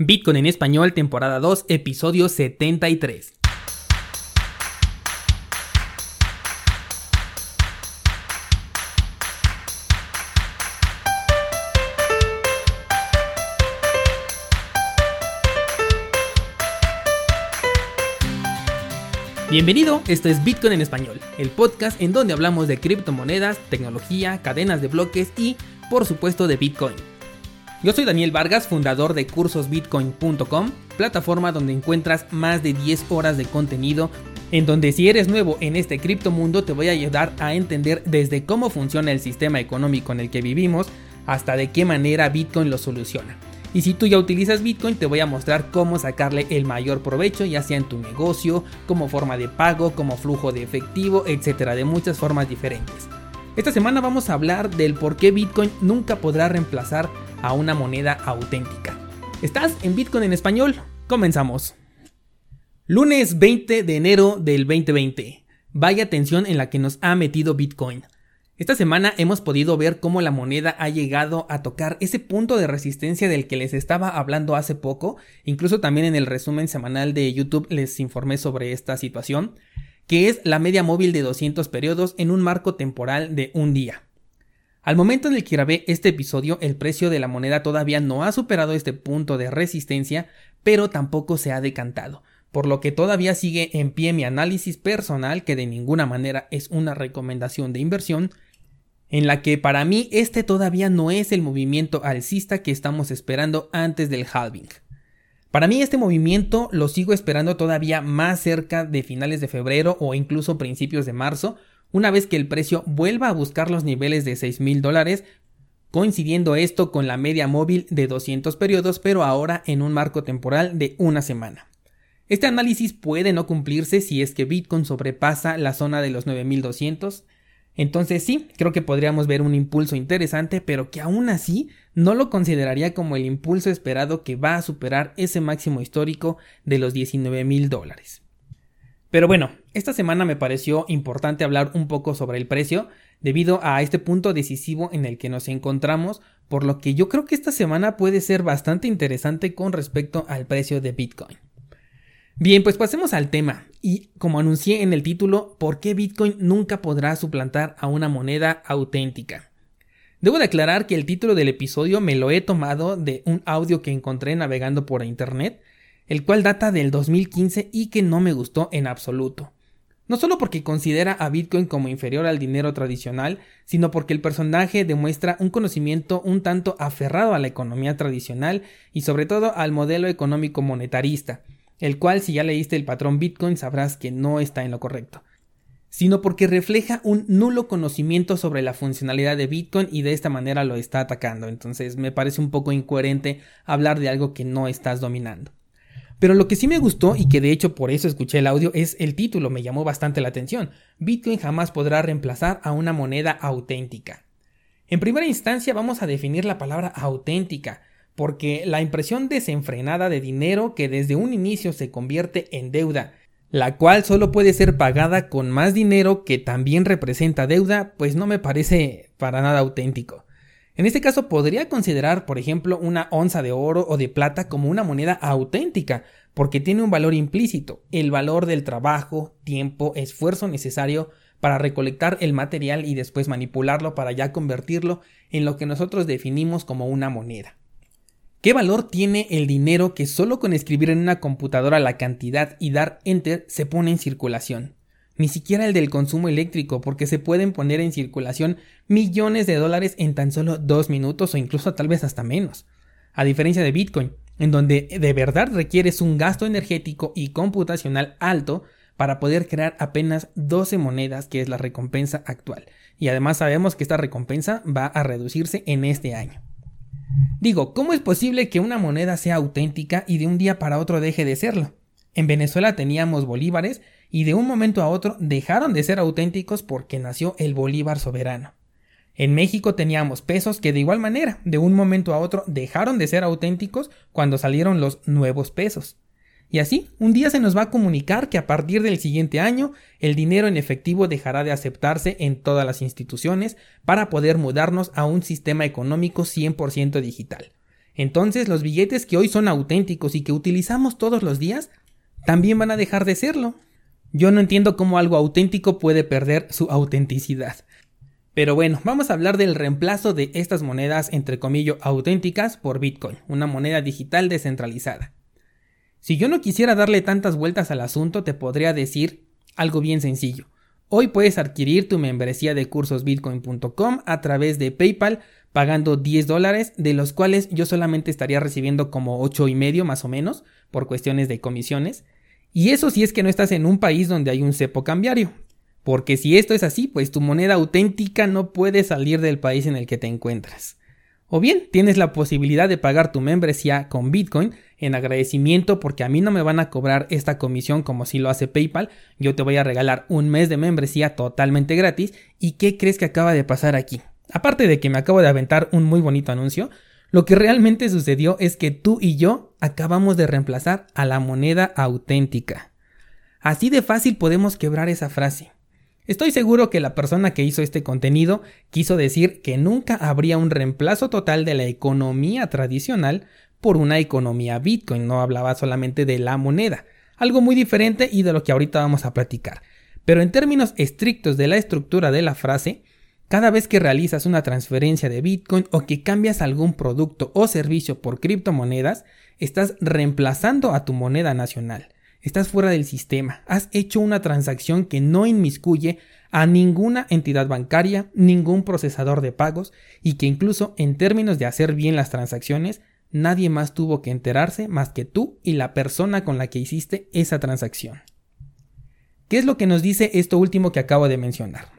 Bitcoin en español, temporada 2, episodio 73. Bienvenido, esto es Bitcoin en español, el podcast en donde hablamos de criptomonedas, tecnología, cadenas de bloques y, por supuesto, de Bitcoin. Yo soy Daniel Vargas, fundador de cursosbitcoin.com, plataforma donde encuentras más de 10 horas de contenido, en donde si eres nuevo en este criptomundo te voy a ayudar a entender desde cómo funciona el sistema económico en el que vivimos hasta de qué manera Bitcoin lo soluciona. Y si tú ya utilizas Bitcoin, te voy a mostrar cómo sacarle el mayor provecho, ya sea en tu negocio, como forma de pago, como flujo de efectivo, etcétera, de muchas formas diferentes. Esta semana vamos a hablar del por qué Bitcoin nunca podrá reemplazar a una moneda auténtica. ¿Estás en Bitcoin en español? Comenzamos. Lunes 20 de enero del 2020. Vaya tensión en la que nos ha metido Bitcoin. Esta semana hemos podido ver cómo la moneda ha llegado a tocar ese punto de resistencia del que les estaba hablando hace poco, incluso también en el resumen semanal de YouTube les informé sobre esta situación, que es la media móvil de 200 periodos en un marco temporal de un día. Al momento en el que grabé este episodio, el precio de la moneda todavía no ha superado este punto de resistencia, pero tampoco se ha decantado, por lo que todavía sigue en pie mi análisis personal, que de ninguna manera es una recomendación de inversión, en la que para mí este todavía no es el movimiento alcista que estamos esperando antes del halving. Para mí este movimiento lo sigo esperando todavía más cerca de finales de febrero o incluso principios de marzo, una vez que el precio vuelva a buscar los niveles de 6 mil dólares, coincidiendo esto con la media móvil de 200 periodos, pero ahora en un marco temporal de una semana. Este análisis puede no cumplirse si es que Bitcoin sobrepasa la zona de los 9200. Entonces sí, creo que podríamos ver un impulso interesante, pero que aún así no lo consideraría como el impulso esperado que va a superar ese máximo histórico de los 19 mil dólares. Pero bueno, esta semana me pareció importante hablar un poco sobre el precio debido a este punto decisivo en el que nos encontramos, por lo que yo creo que esta semana puede ser bastante interesante con respecto al precio de Bitcoin. Bien, pues pasemos al tema y como anuncié en el título, ¿por qué Bitcoin nunca podrá suplantar a una moneda auténtica? Debo de aclarar que el título del episodio me lo he tomado de un audio que encontré navegando por internet, el cual data del 2015 y que no me gustó en absoluto. No solo porque considera a Bitcoin como inferior al dinero tradicional, sino porque el personaje demuestra un conocimiento un tanto aferrado a la economía tradicional y sobre todo al modelo económico monetarista, el cual si ya leíste el patrón Bitcoin sabrás que no está en lo correcto sino porque refleja un nulo conocimiento sobre la funcionalidad de Bitcoin y de esta manera lo está atacando. Entonces me parece un poco incoherente hablar de algo que no estás dominando. Pero lo que sí me gustó y que de hecho por eso escuché el audio es el título, me llamó bastante la atención. Bitcoin jamás podrá reemplazar a una moneda auténtica. En primera instancia vamos a definir la palabra auténtica, porque la impresión desenfrenada de dinero que desde un inicio se convierte en deuda, la cual solo puede ser pagada con más dinero que también representa deuda, pues no me parece para nada auténtico. En este caso podría considerar, por ejemplo, una onza de oro o de plata como una moneda auténtica, porque tiene un valor implícito, el valor del trabajo, tiempo, esfuerzo necesario para recolectar el material y después manipularlo para ya convertirlo en lo que nosotros definimos como una moneda. ¿Qué valor tiene el dinero que solo con escribir en una computadora la cantidad y dar enter se pone en circulación? Ni siquiera el del consumo eléctrico, porque se pueden poner en circulación millones de dólares en tan solo dos minutos o incluso tal vez hasta menos. A diferencia de Bitcoin, en donde de verdad requieres un gasto energético y computacional alto para poder crear apenas 12 monedas, que es la recompensa actual. Y además sabemos que esta recompensa va a reducirse en este año. Digo, ¿cómo es posible que una moneda sea auténtica y de un día para otro deje de serlo? En Venezuela teníamos bolívares y de un momento a otro dejaron de ser auténticos porque nació el bolívar soberano. En México teníamos pesos que de igual manera, de un momento a otro, dejaron de ser auténticos cuando salieron los nuevos pesos. Y así, un día se nos va a comunicar que a partir del siguiente año, el dinero en efectivo dejará de aceptarse en todas las instituciones para poder mudarnos a un sistema económico 100% digital entonces los billetes que hoy son auténticos y que utilizamos todos los días también van a dejar de serlo. Yo no entiendo cómo algo auténtico puede perder su autenticidad. Pero bueno, vamos a hablar del reemplazo de estas monedas entre comillas auténticas por Bitcoin, una moneda digital descentralizada. Si yo no quisiera darle tantas vueltas al asunto, te podría decir algo bien sencillo. Hoy puedes adquirir tu membresía de cursosbitcoin.com a través de PayPal pagando 10 dólares, de los cuales yo solamente estaría recibiendo como 8 y medio más o menos por cuestiones de comisiones. Y eso si es que no estás en un país donde hay un cepo cambiario. Porque si esto es así, pues tu moneda auténtica no puede salir del país en el que te encuentras. O bien tienes la posibilidad de pagar tu membresía con Bitcoin en agradecimiento porque a mí no me van a cobrar esta comisión como si lo hace PayPal. Yo te voy a regalar un mes de membresía totalmente gratis. ¿Y qué crees que acaba de pasar aquí? Aparte de que me acabo de aventar un muy bonito anuncio, lo que realmente sucedió es que tú y yo acabamos de reemplazar a la moneda auténtica. Así de fácil podemos quebrar esa frase. Estoy seguro que la persona que hizo este contenido quiso decir que nunca habría un reemplazo total de la economía tradicional por una economía Bitcoin, no hablaba solamente de la moneda, algo muy diferente y de lo que ahorita vamos a platicar. Pero en términos estrictos de la estructura de la frase, cada vez que realizas una transferencia de Bitcoin o que cambias algún producto o servicio por criptomonedas, estás reemplazando a tu moneda nacional. Estás fuera del sistema. Has hecho una transacción que no inmiscuye a ninguna entidad bancaria, ningún procesador de pagos y que incluso en términos de hacer bien las transacciones, nadie más tuvo que enterarse más que tú y la persona con la que hiciste esa transacción. ¿Qué es lo que nos dice esto último que acabo de mencionar?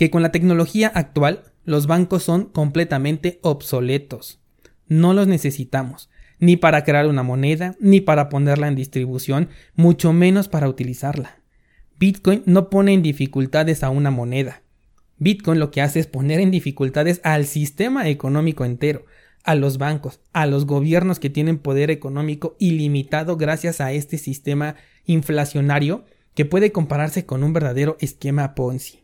Que con la tecnología actual los bancos son completamente obsoletos. No los necesitamos, ni para crear una moneda, ni para ponerla en distribución, mucho menos para utilizarla. Bitcoin no pone en dificultades a una moneda. Bitcoin lo que hace es poner en dificultades al sistema económico entero, a los bancos, a los gobiernos que tienen poder económico ilimitado gracias a este sistema inflacionario que puede compararse con un verdadero esquema Ponzi.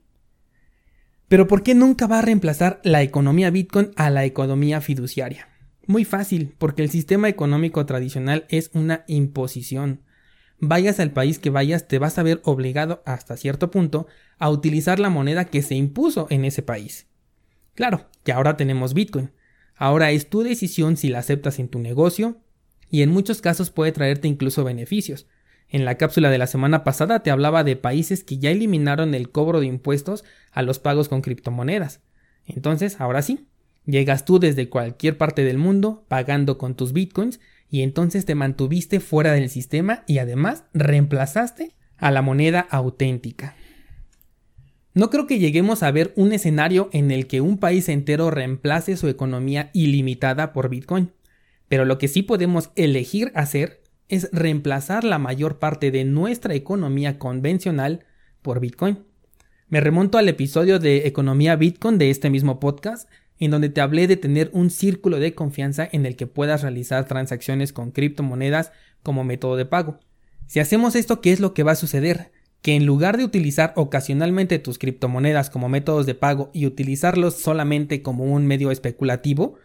Pero ¿por qué nunca va a reemplazar la economía Bitcoin a la economía fiduciaria? Muy fácil, porque el sistema económico tradicional es una imposición. Vayas al país que vayas, te vas a ver obligado hasta cierto punto a utilizar la moneda que se impuso en ese país. Claro, que ahora tenemos Bitcoin. Ahora es tu decisión si la aceptas en tu negocio y en muchos casos puede traerte incluso beneficios, en la cápsula de la semana pasada te hablaba de países que ya eliminaron el cobro de impuestos a los pagos con criptomonedas. Entonces, ahora sí, llegas tú desde cualquier parte del mundo pagando con tus bitcoins y entonces te mantuviste fuera del sistema y además reemplazaste a la moneda auténtica. No creo que lleguemos a ver un escenario en el que un país entero reemplace su economía ilimitada por Bitcoin, pero lo que sí podemos elegir hacer es reemplazar la mayor parte de nuestra economía convencional por Bitcoin. Me remonto al episodio de Economía Bitcoin de este mismo podcast, en donde te hablé de tener un círculo de confianza en el que puedas realizar transacciones con criptomonedas como método de pago. Si hacemos esto, ¿qué es lo que va a suceder? Que en lugar de utilizar ocasionalmente tus criptomonedas como métodos de pago y utilizarlos solamente como un medio especulativo,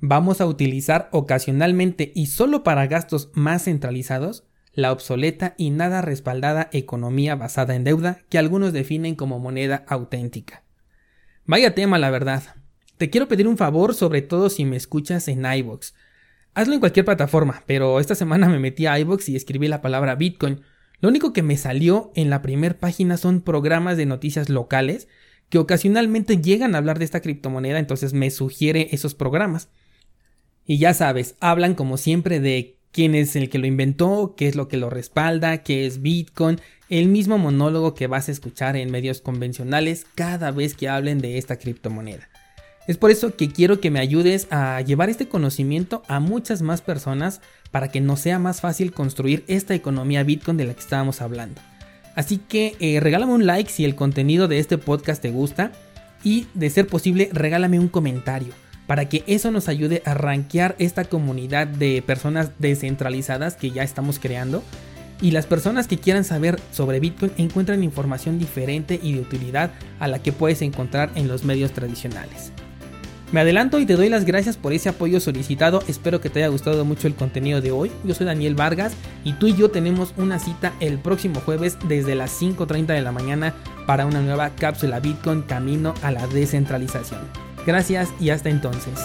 Vamos a utilizar ocasionalmente y solo para gastos más centralizados la obsoleta y nada respaldada economía basada en deuda que algunos definen como moneda auténtica. Vaya tema, la verdad. Te quiero pedir un favor, sobre todo si me escuchas en iVoox. Hazlo en cualquier plataforma, pero esta semana me metí a iVoox y escribí la palabra Bitcoin. Lo único que me salió en la primera página son programas de noticias locales que ocasionalmente llegan a hablar de esta criptomoneda, entonces me sugiere esos programas. Y ya sabes, hablan como siempre de quién es el que lo inventó, qué es lo que lo respalda, qué es Bitcoin, el mismo monólogo que vas a escuchar en medios convencionales cada vez que hablen de esta criptomoneda. Es por eso que quiero que me ayudes a llevar este conocimiento a muchas más personas para que nos sea más fácil construir esta economía Bitcoin de la que estábamos hablando. Así que eh, regálame un like si el contenido de este podcast te gusta y de ser posible regálame un comentario para que eso nos ayude a rankear esta comunidad de personas descentralizadas que ya estamos creando y las personas que quieran saber sobre Bitcoin encuentran información diferente y de utilidad a la que puedes encontrar en los medios tradicionales. Me adelanto y te doy las gracias por ese apoyo solicitado. Espero que te haya gustado mucho el contenido de hoy. Yo soy Daniel Vargas y tú y yo tenemos una cita el próximo jueves desde las 5.30 de la mañana para una nueva cápsula Bitcoin camino a la descentralización. Gracias y hasta entonces.